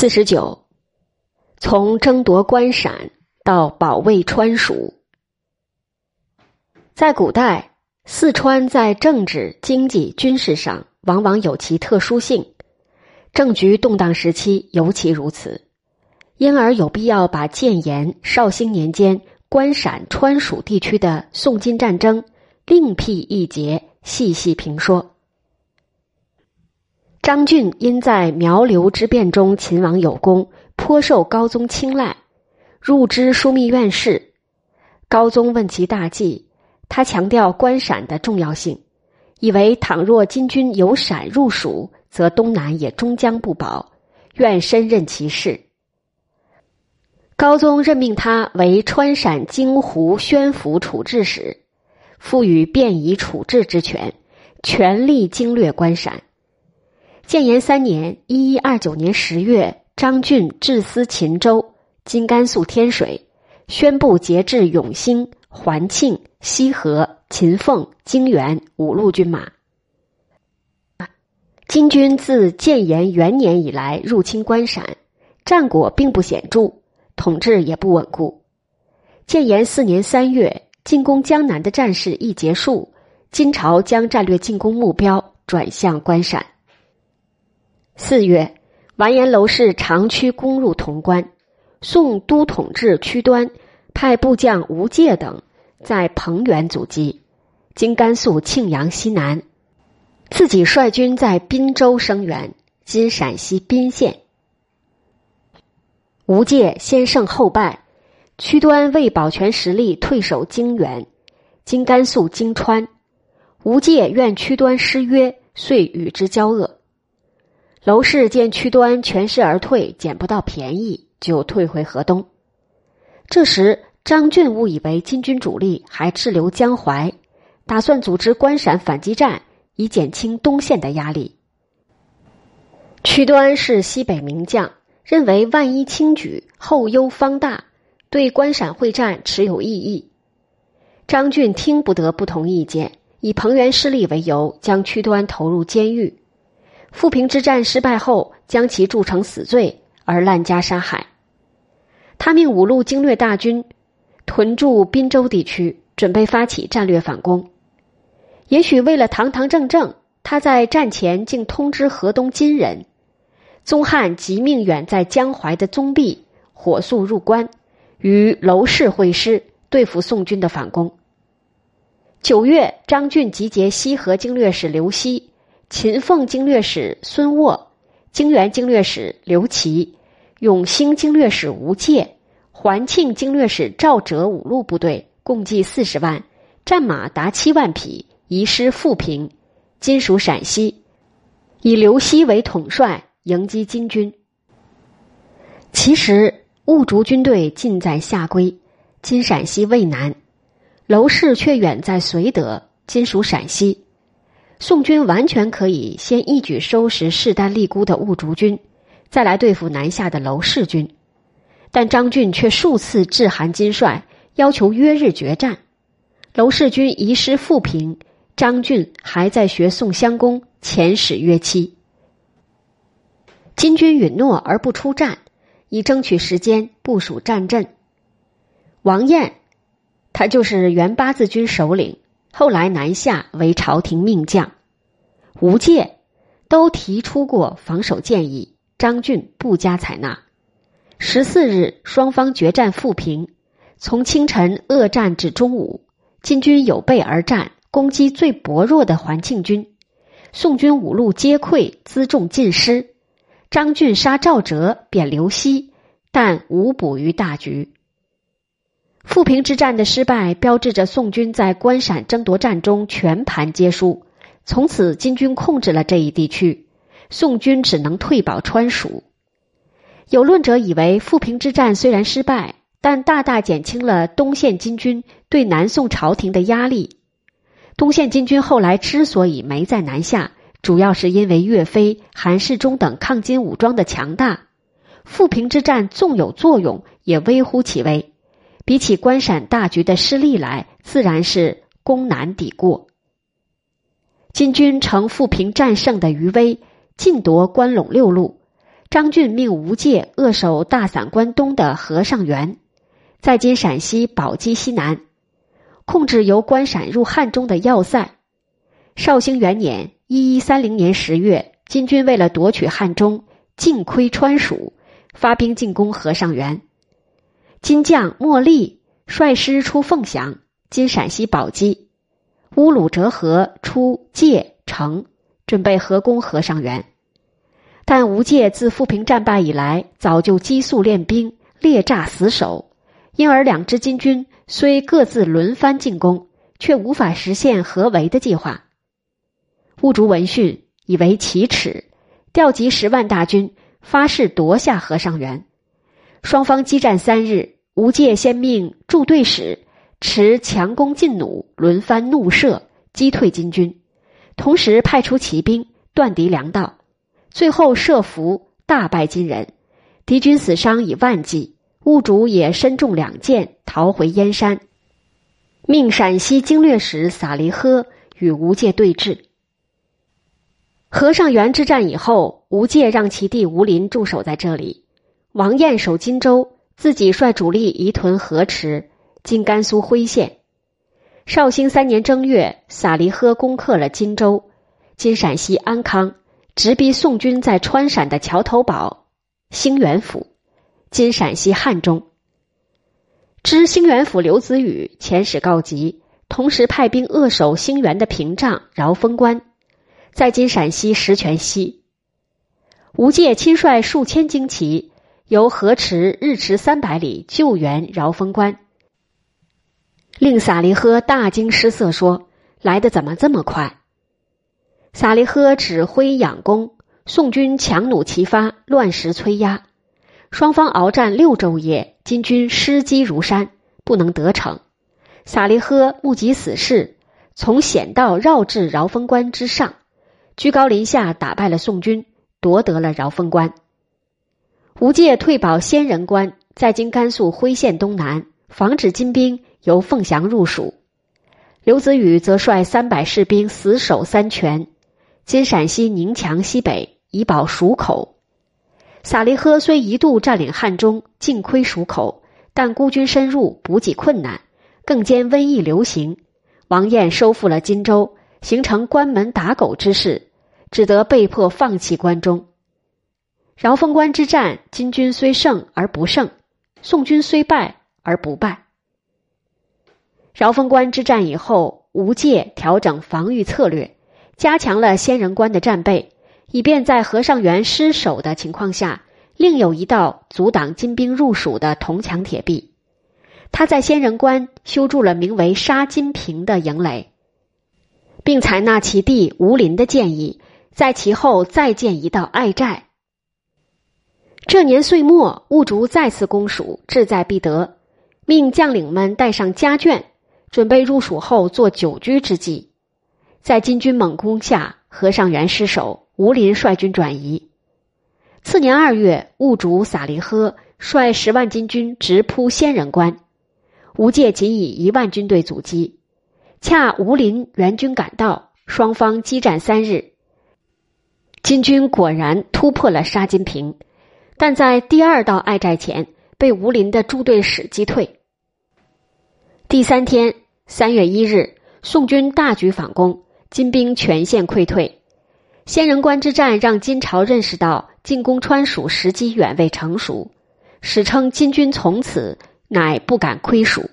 四十九，从争夺关陕到保卫川蜀，在古代，四川在政治、经济、军事上往往有其特殊性，政局动荡时期尤其如此，因而有必要把建炎、绍兴年间关陕、川蜀地区的宋金战争另辟一节，细细评说。张俊因在苗刘之变中秦王有功，颇受高宗青睐，入知枢密院事。高宗问其大计，他强调关陕的重要性，以为倘若金军由陕入蜀，则东南也终将不保，愿深任其事。高宗任命他为川陕京湖宣抚处置使，赋予便宜处置之权，全力经略关陕。建炎三年（一一二九年）十月，张俊致司秦州（今甘肃天水），宣布节制永兴、环庆、西河、秦凤、泾原五路军马。金军自建炎元年以来入侵关陕，战果并不显著，统治也不稳固。建炎四年三月，进攻江南的战事一结束，金朝将战略进攻目标转向关陕。四月，完颜娄氏长驱攻入潼关，宋都统制屈端派部将吴介等在彭原阻击，经甘肃庆阳西南，自己率军在滨州声援，今陕西宾县。吴介先胜后败，屈端为保全实力，退守泾原，今甘肃泾川。吴介愿屈端失约，遂与之交恶。娄氏见屈端全身而退，捡不到便宜，就退回河东。这时，张俊误以为金军主力还滞留江淮，打算组织关陕反击战，以减轻东线的压力。屈端是西北名将，认为万一轻举，后忧方大，对关陕会战持有异议。张俊听不得不同意见，以彭元失利为由，将屈端投入监狱。富平之战失败后，将其铸成死罪而滥加杀害。他命五路经略大军屯驻滨州地区，准备发起战略反攻。也许为了堂堂正正，他在战前竟通知河东金人，宗翰即命远在江淮的宗弼火速入关，与娄氏会师，对付宋军的反攻。九月，张俊集结西河经略使刘熙。秦凤经略使孙沃、泾原经略使刘琦、永兴经略使吴介、环庆经略使赵哲五路部队共计四十万，战马达七万匹，移师富平，今属陕西，以刘熙为统帅，迎击金军。其实兀竹军队近在下归，今陕西渭南，娄氏却远在绥德，今属陕西。宋军完全可以先一举收拾势单力孤的兀竹军，再来对付南下的娄氏军，但张俊却数次致函金帅，要求约日决战。娄氏军遗失富平，张俊还在学宋襄公，遣使约期。金军允诺而不出战，以争取时间部署战阵。王彦，他就是原八字军首领。后来南下为朝廷命将，吴介都提出过防守建议，张俊不加采纳。十四日，双方决战富平，从清晨恶战至中午，金军有备而战，攻击最薄弱的环庆军，宋军五路皆溃，辎重尽失。张俊杀赵哲，贬刘熙，但无补于大局。富平之战的失败，标志着宋军在关陕争夺战中全盘皆输。从此，金军控制了这一地区，宋军只能退保川蜀。有论者以为，富平之战虽然失败，但大大减轻了东线金军对南宋朝廷的压力。东线金军后来之所以没在南下，主要是因为岳飞、韩世忠等抗金武装的强大。富平之战纵有作用，也微乎其微。比起关陕大局的失利来，自然是攻难抵过。金军乘富平战胜的余威，尽夺关陇六路，张俊命吴介扼守大散关东的和尚原，在今陕西宝鸡西南，控制由关陕入汉中的要塞。绍兴元年（一一三零年）十月，金军为了夺取汉中，尽窥川蜀，发兵进攻和尚原。金将莫力率师出凤翔（今陕西宝鸡），乌鲁哲河出界城，准备合攻和尚原。但吴界自富平战败以来，早就激素练兵，列诈死守，因而两支金军虽各自轮番进攻，却无法实现合围的计划。兀竹闻讯，以为奇耻，调集十万大军，发誓夺下和尚原。双方激战三日，吴介先命驻队使持强弓劲弩，轮番怒射，击退金军，同时派出骑兵断敌粮道。最后设伏，大败金人，敌军死伤以万计。兀竹也身中两箭，逃回燕山，命陕西经略使撒离呵与吴介对峙。和尚原之战以后，吴介让其弟吴林驻守在这里，王彦守荆州，自己率主力移屯河池（今甘肃徽县）。绍兴三年正月，撒离呵攻克了荆州（今陕西安康）。直逼宋军在川陕的桥头堡兴元府，今陕西汉中。知兴元府刘子宇遣使告急，同时派兵扼守兴元的屏障饶峰关，在今陕西石泉西。吴介亲率数千精骑，由河池日驰三百里救援饶峰关，令撒离呵大惊失色，说：“来的怎么这么快？”撒利呵指挥仰攻，宋军强弩齐发，乱石催压，双方鏖战六昼夜，金军失机如山，不能得逞。撒利呵目击死事，从险道绕至饶峰关之上，居高临下打败了宋军，夺得了饶峰关。吴介退保仙人关，在今甘肃徽县东南，防止金兵由凤翔入蜀。刘子宇则率三百士兵死守三泉。今陕西宁强西北，以保蜀口。撒离呵虽一度占领汉中，尽窥蜀口，但孤军深入，补给困难，更兼瘟疫流行。王彦收复了荆州，形成关门打狗之势，只得被迫放弃关中。饶峰关之战，金军虽胜而不胜，宋军虽败而不败。饶峰关之战以后，吴介调整防御策略。加强了仙人关的战备，以便在和尚原失守的情况下，另有一道阻挡金兵入蜀的铜墙铁壁。他在仙人关修筑了名为“杀金坪”的营垒，并采纳其弟吴林的建议，在其后再建一道隘寨。这年岁末，兀竹再次攻蜀，志在必得，命将领们带上家眷，准备入蜀后做久居之计。在金军猛攻下，和尚原失守，吴林率军转移。次年二月，兀竹撒离呵率十万金军直扑仙人关，吴介仅以一万军队阻击。恰吴林援军赶到，双方激战三日，金军果然突破了沙金坪，但在第二道隘寨前被吴林的诸队使击退。第三天，三月一日，宋军大举反攻。金兵全线溃退，仙人关之战让金朝认识到进攻川蜀时机远未成熟，史称金军从此乃不敢窥蜀。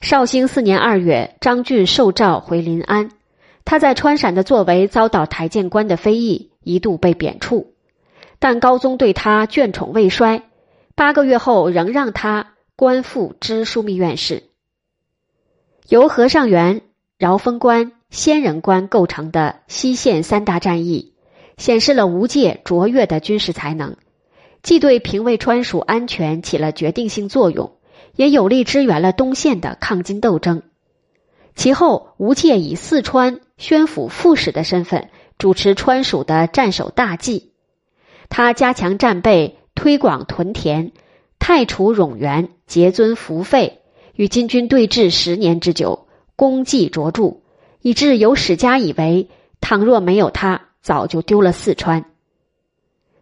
绍兴四年二月，张俊受诏回临安，他在川陕的作为遭到台谏官的非议，一度被贬黜，但高宗对他眷宠未衰，八个月后仍让他官复知枢密院事。由和尚原、饶峰关。仙人关构成的西线三大战役，显示了吴介卓越的军事才能，既对平卫川蜀安全起了决定性作用，也有力支援了东线的抗金斗争。其后，吴介以四川宣府副使的身份主持川蜀的战守大计，他加强战备，推广屯田，太除冗员，节尊服费，与金军对峙十年之久，功绩卓著。以致有史家以为，倘若没有他，早就丢了四川。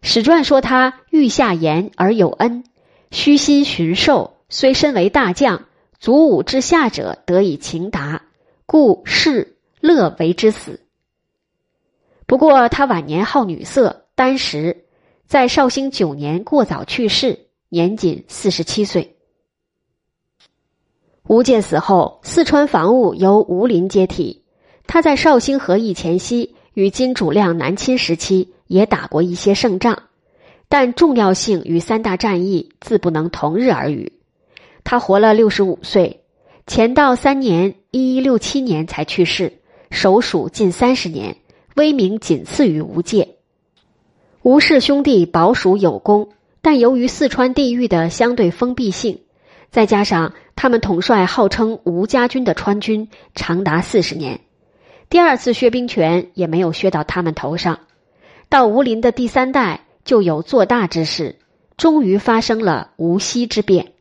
史传说他欲下言而有恩，虚心寻寿，虽身为大将，祖武之下者得以情达，故世乐为之死。不过他晚年好女色，单食，在绍兴九年过早去世，年仅四十七岁。吴建死后，四川防务由吴林接替。他在绍兴和议前夕，与金主亮南侵时期也打过一些胜仗，但重要性与三大战役自不能同日而语。他活了六十五岁，乾道三年（一一六七年）才去世，守蜀近三十年，威名仅次于吴介。吴氏兄弟保蜀有功，但由于四川地域的相对封闭性，再加上他们统帅号称吴家军的川军长达四十年。第二次削兵权也没有削到他们头上，到吴林的第三代就有做大之势，终于发生了无锡之变。